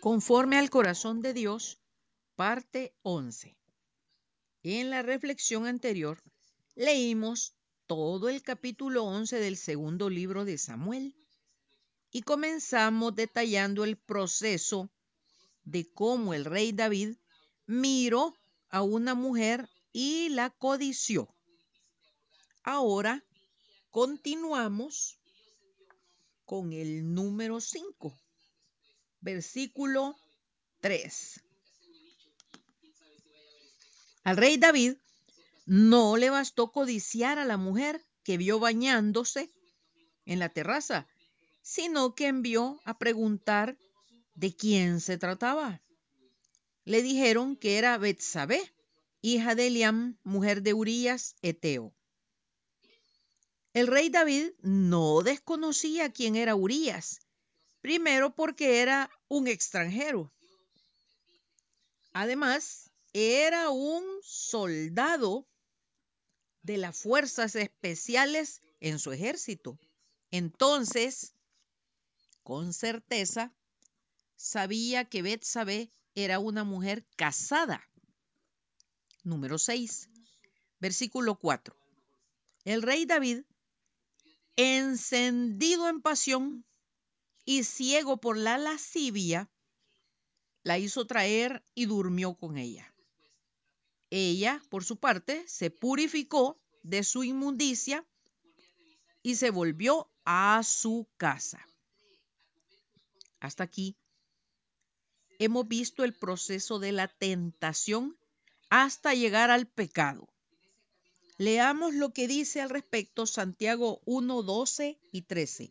Conforme al corazón de Dios, parte 11. En la reflexión anterior leímos todo el capítulo 11 del segundo libro de Samuel y comenzamos detallando el proceso de cómo el rey David miró a una mujer y la codició. Ahora continuamos con el número 5, versículo 3. Al rey David no le bastó codiciar a la mujer que vio bañándose en la terraza, sino que envió a preguntar de quién se trataba. Le dijeron que era Betsabé, hija de Eliam, mujer de Urías, Eteo. El rey David no desconocía quién era Urías, primero porque era un extranjero. Además, era un soldado de las fuerzas especiales en su ejército. Entonces, con certeza, sabía que Betsabé era una mujer casada. Número 6, versículo 4. El rey David, encendido en pasión y ciego por la lascivia, la hizo traer y durmió con ella. Ella, por su parte, se purificó de su inmundicia y se volvió a su casa. Hasta aquí hemos visto el proceso de la tentación hasta llegar al pecado. Leamos lo que dice al respecto Santiago 1, 12 y 13.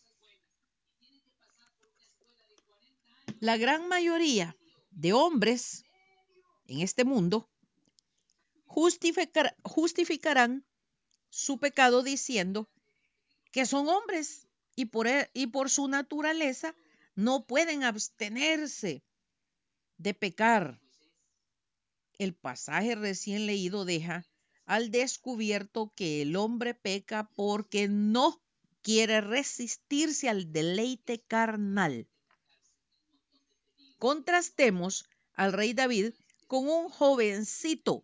La gran mayoría de hombres en este mundo justificar, justificarán su pecado diciendo que son hombres y por, e, y por su naturaleza no pueden abstenerse de pecar. El pasaje recién leído deja al descubierto que el hombre peca porque no quiere resistirse al deleite carnal. Contrastemos al rey David con un jovencito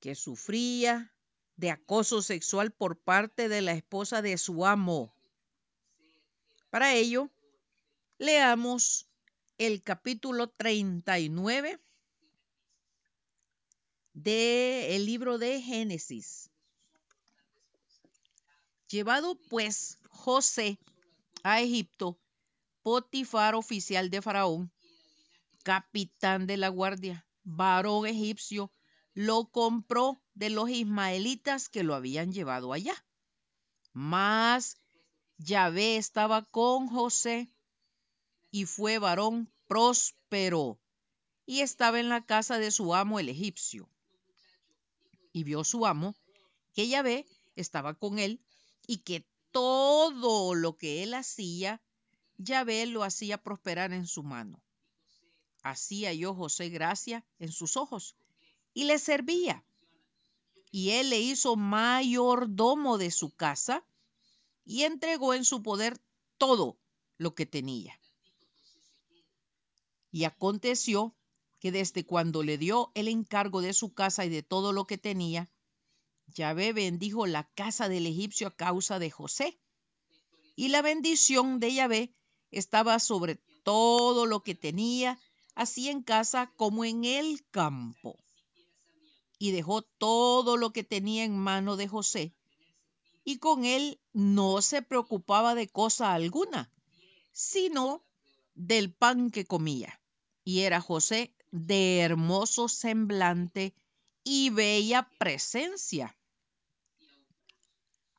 que sufría de acoso sexual por parte de la esposa de su amo. Para ello, leamos el capítulo 39 del libro de Génesis. Llevado pues José a Egipto, Potifar, oficial de Faraón, capitán de la guardia, varón egipcio, lo compró de los ismaelitas que lo habían llevado allá. Mas Yahvé estaba con José y fue varón próspero y estaba en la casa de su amo el egipcio. Y vio su amo que Yahvé estaba con él y que todo lo que él hacía, Yahvé lo hacía prosperar en su mano. Así halló José gracia en sus ojos y le servía. Y él le hizo mayordomo de su casa y entregó en su poder todo lo que tenía. Y aconteció que desde cuando le dio el encargo de su casa y de todo lo que tenía, Yahvé bendijo la casa del egipcio a causa de José. Y la bendición de Yahvé estaba sobre todo lo que tenía, así en casa como en el campo y dejó todo lo que tenía en mano de José. Y con él no se preocupaba de cosa alguna, sino del pan que comía. Y era José de hermoso semblante y bella presencia.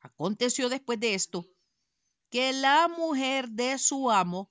Aconteció después de esto que la mujer de su amo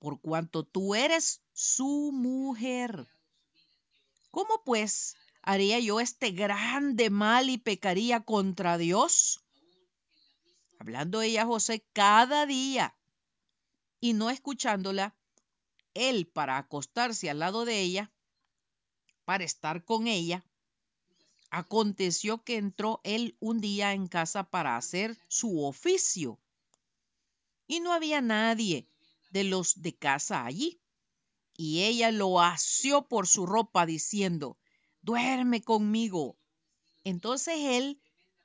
por cuanto tú eres su mujer. ¿Cómo pues haría yo este grande mal y pecaría contra Dios? Hablando ella a José cada día y no escuchándola, él para acostarse al lado de ella, para estar con ella, aconteció que entró él un día en casa para hacer su oficio y no había nadie de los de casa allí. Y ella lo asió por su ropa diciendo, duerme conmigo. Entonces él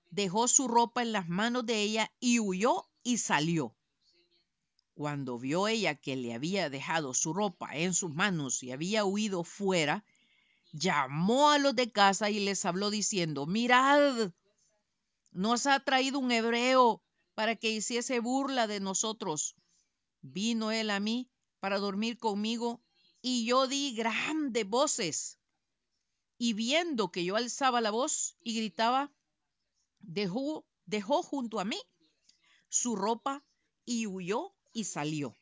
dejó su ropa en las manos de ella y huyó y salió. Cuando vio ella que le había dejado su ropa en sus manos y había huido fuera, llamó a los de casa y les habló diciendo, mirad, nos ha traído un hebreo para que hiciese burla de nosotros. Vino él a mí para dormir conmigo y yo di grandes voces. Y viendo que yo alzaba la voz y gritaba, dejó, dejó junto a mí su ropa y huyó y salió.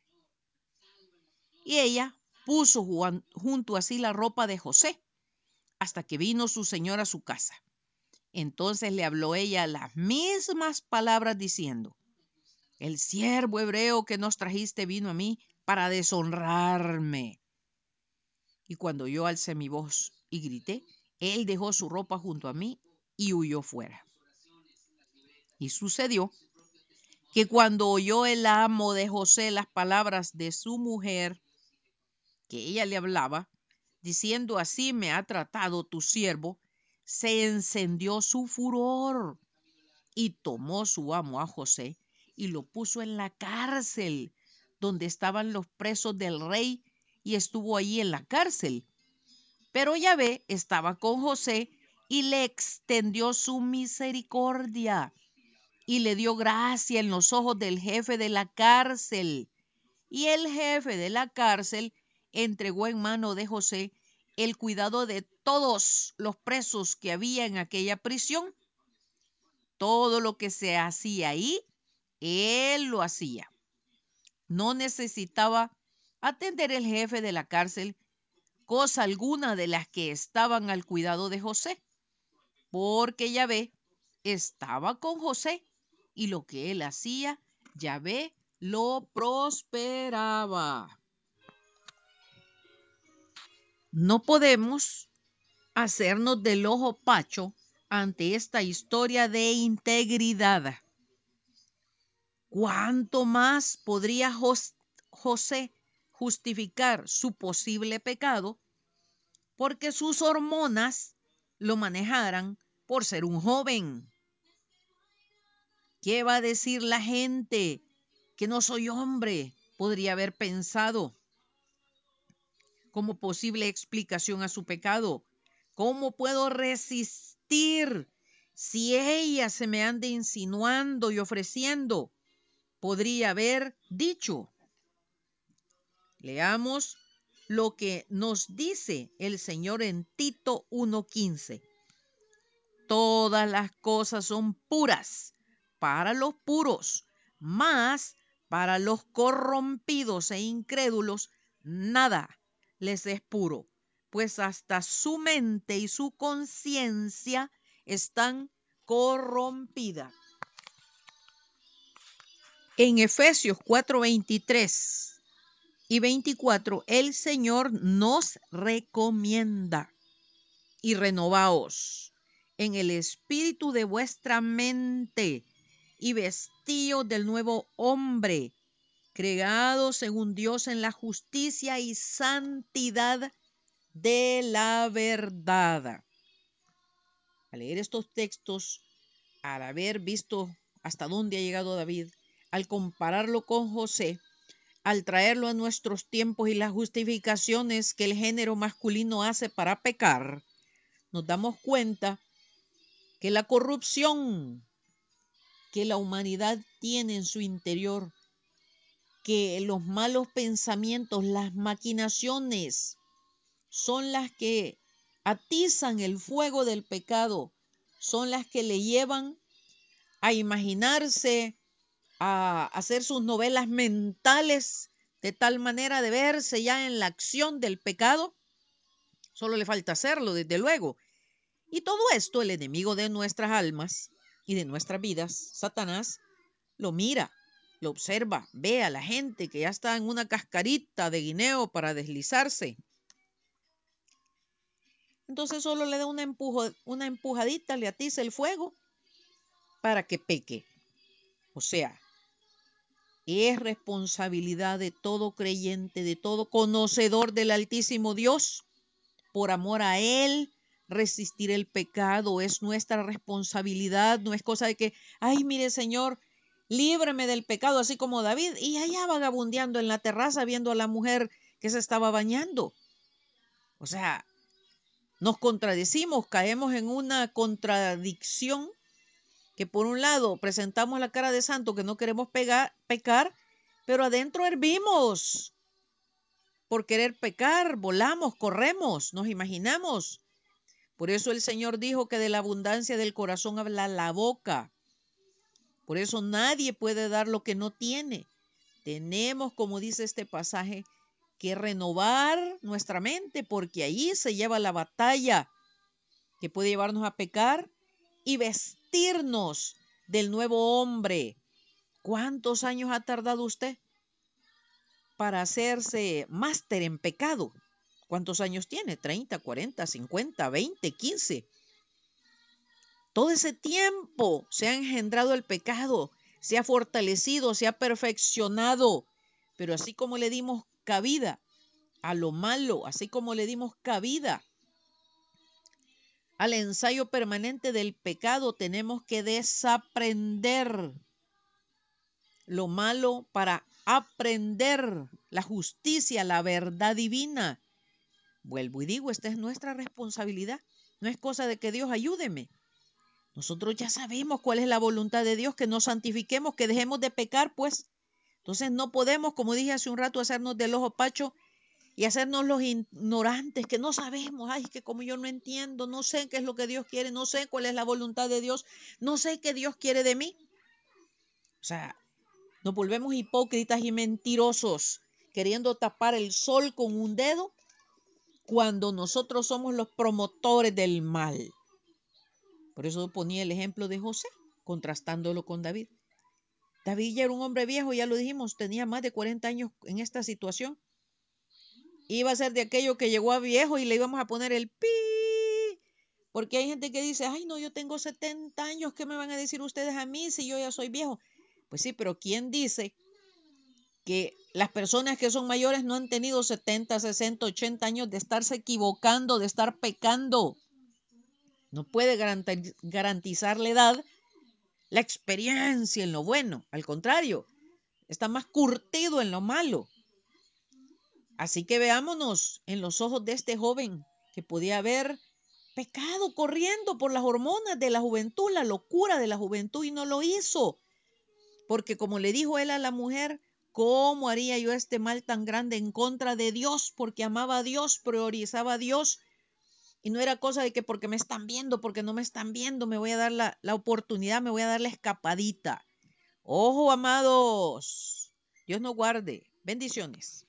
Y ella puso junto a sí la ropa de José hasta que vino su señor a su casa. Entonces le habló ella las mismas palabras diciendo, el siervo hebreo que nos trajiste vino a mí para deshonrarme. Y cuando yo alcé mi voz y grité, él dejó su ropa junto a mí y huyó fuera. Y sucedió que cuando oyó el amo de José las palabras de su mujer, que ella le hablaba, diciendo así me ha tratado tu siervo, se encendió su furor y tomó su amo a José y lo puso en la cárcel donde estaban los presos del rey y estuvo allí en la cárcel. Pero Yahvé estaba con José y le extendió su misericordia y le dio gracia en los ojos del jefe de la cárcel. Y el jefe de la cárcel entregó en mano de José el cuidado de todos los presos que había en aquella prisión. Todo lo que se hacía ahí, él lo hacía. No necesitaba atender el jefe de la cárcel cosa alguna de las que estaban al cuidado de José, porque Yahvé estaba con José y lo que él hacía, Yahvé lo prosperaba. No podemos hacernos del ojo pacho ante esta historia de integridad. ¿Cuánto más podría José justificar su posible pecado porque sus hormonas lo manejaran por ser un joven? ¿Qué va a decir la gente? Que no soy hombre, podría haber pensado como posible explicación a su pecado. ¿Cómo puedo resistir si ella se me anda insinuando y ofreciendo? Podría haber dicho. Leamos lo que nos dice el Señor en Tito 1.15. Todas las cosas son puras para los puros, mas para los corrompidos e incrédulos nada les es puro, pues hasta su mente y su conciencia están corrompidas. En Efesios 4:23 y 24, el Señor nos recomienda y renovaos en el espíritu de vuestra mente y vestidos del nuevo hombre, creado según Dios en la justicia y santidad de la verdad. Al leer estos textos, al haber visto hasta dónde ha llegado David, al compararlo con José, al traerlo a nuestros tiempos y las justificaciones que el género masculino hace para pecar, nos damos cuenta que la corrupción que la humanidad tiene en su interior, que los malos pensamientos, las maquinaciones, son las que atizan el fuego del pecado, son las que le llevan a imaginarse, a hacer sus novelas mentales de tal manera de verse ya en la acción del pecado. Solo le falta hacerlo, desde luego. Y todo esto el enemigo de nuestras almas y de nuestras vidas, Satanás, lo mira, lo observa, ve a la gente que ya está en una cascarita de guineo para deslizarse. Entonces solo le da una, una empujadita, le atiza el fuego para que peque. O sea, es responsabilidad de todo creyente, de todo conocedor del Altísimo Dios, por amor a Él, resistir el pecado, es nuestra responsabilidad, no es cosa de que, ay, mire Señor, líbrame del pecado, así como David, y allá vagabundeando en la terraza viendo a la mujer que se estaba bañando. O sea, nos contradecimos, caemos en una contradicción que por un lado presentamos la cara de santo que no queremos pegar, pecar, pero adentro hervimos por querer pecar, volamos, corremos, nos imaginamos. Por eso el Señor dijo que de la abundancia del corazón habla la boca. Por eso nadie puede dar lo que no tiene. Tenemos, como dice este pasaje, que renovar nuestra mente porque ahí se lleva la batalla que puede llevarnos a pecar y del nuevo hombre. ¿Cuántos años ha tardado usted para hacerse máster en pecado? ¿Cuántos años tiene? ¿30, 40, 50, 20, 15? Todo ese tiempo se ha engendrado el pecado, se ha fortalecido, se ha perfeccionado. Pero así como le dimos cabida a lo malo, así como le dimos cabida al ensayo permanente del pecado, tenemos que desaprender lo malo para aprender la justicia, la verdad divina. Vuelvo y digo, esta es nuestra responsabilidad. No es cosa de que Dios ayúdeme. Nosotros ya sabemos cuál es la voluntad de Dios, que nos santifiquemos, que dejemos de pecar, pues. Entonces no podemos, como dije hace un rato, hacernos del ojo pacho y hacernos los ignorantes, que no sabemos, ay, que como yo no entiendo, no sé qué es lo que Dios quiere, no sé cuál es la voluntad de Dios, no sé qué Dios quiere de mí. O sea, nos volvemos hipócritas y mentirosos, queriendo tapar el sol con un dedo cuando nosotros somos los promotores del mal. Por eso ponía el ejemplo de José, contrastándolo con David. David ya era un hombre viejo, ya lo dijimos, tenía más de 40 años en esta situación. Iba a ser de aquello que llegó a viejo y le íbamos a poner el pi. Porque hay gente que dice, ay no, yo tengo 70 años, ¿qué me van a decir ustedes a mí si yo ya soy viejo? Pues sí, pero ¿quién dice que las personas que son mayores no han tenido 70, 60, 80 años de estarse equivocando, de estar pecando. No puede garantizar la edad la experiencia en lo bueno. Al contrario, está más curtido en lo malo. Así que veámonos en los ojos de este joven que podía haber pecado corriendo por las hormonas de la juventud, la locura de la juventud y no lo hizo. Porque como le dijo él a la mujer, ¿Cómo haría yo este mal tan grande en contra de Dios? Porque amaba a Dios, priorizaba a Dios. Y no era cosa de que porque me están viendo, porque no me están viendo, me voy a dar la, la oportunidad, me voy a dar la escapadita. Ojo, amados. Dios nos guarde. Bendiciones.